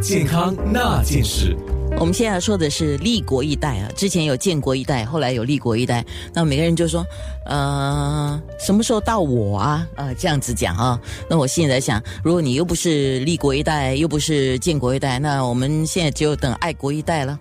健康那件事。我们现在说的是立国一代啊，之前有建国一代，后来有立国一代。那每个人就说，呃，什么时候到我啊？呃，这样子讲啊。那我现在想，如果你又不是立国一代，又不是建国一代，那我们现在只有等爱国一代了。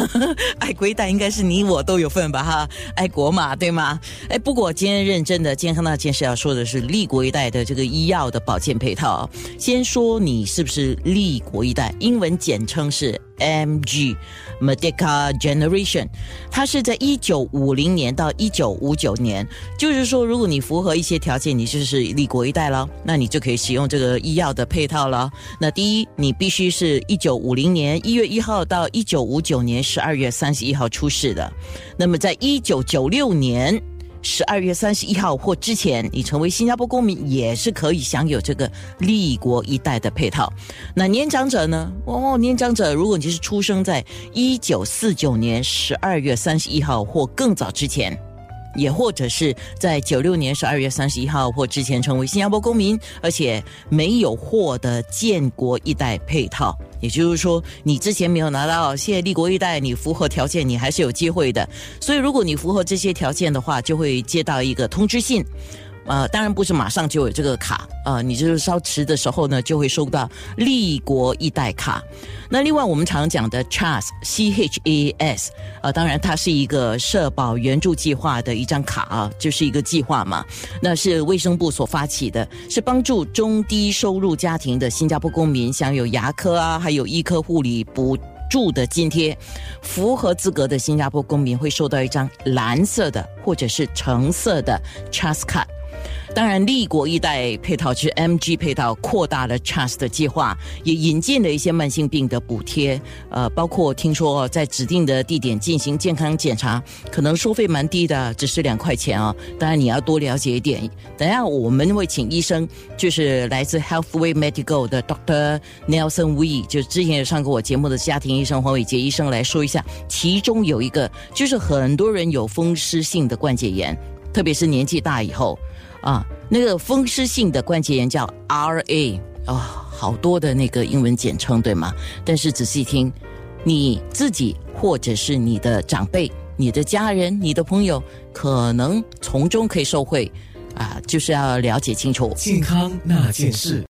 爱国一代应该是你我都有份吧？哈，爱国嘛，对吗？哎，不过今天认真的健康那件事要说的是立国一代的这个医药的保健配套。先说你是不是立国一代？英文简称是。MG Medica Generation，它是在一九五零年到一九五九年，就是说，如果你符合一些条件，你就是立国一代了，那你就可以使用这个医药的配套了。那第一，你必须是一九五零年一月一号到一九五九年十二月三十一号出世的，那么在一九九六年。十二月三十一号或之前，你成为新加坡公民也是可以享有这个立国一代的配套。那年长者呢？哦，年长者，如果你是出生在一九四九年十二月三十一号或更早之前。也或者是在九六年十二月三十一号或之前成为新加坡公民，而且没有获得建国一代配套，也就是说你之前没有拿到，现在立国一代你符合条件，你还是有机会的。所以如果你符合这些条件的话，就会接到一个通知信。呃，当然不是马上就有这个卡，呃，你就是稍迟的时候呢，就会收到立国一代卡。那另外我们常讲的 CHAS C H A S，呃，当然它是一个社保援助计划的一张卡啊，就是一个计划嘛。那是卫生部所发起的，是帮助中低收入家庭的新加坡公民享有牙科啊，还有医科护理补助的津贴。符合资格的新加坡公民会收到一张蓝色的或者是橙色的 CHAS 卡。当然，立国一代配套是 MG 配套扩大了 Trust 的计划，也引进了一些慢性病的补贴。呃，包括听说在指定的地点进行健康检查，可能收费蛮低的，只是两块钱哦。当然你要多了解一点。等下我们会请医生，就是来自 Healthway Medical 的 Dr. Nelson We，就之前有上过我节目的家庭医生黄伟杰医生来说一下，其中有一个就是很多人有风湿性的关节炎，特别是年纪大以后。啊，那个风湿性的关节炎叫 RA 啊，好多的那个英文简称，对吗？但是仔细听，你自己或者是你的长辈、你的家人、你的朋友，可能从中可以受惠啊，就是要了解清楚健康那件事。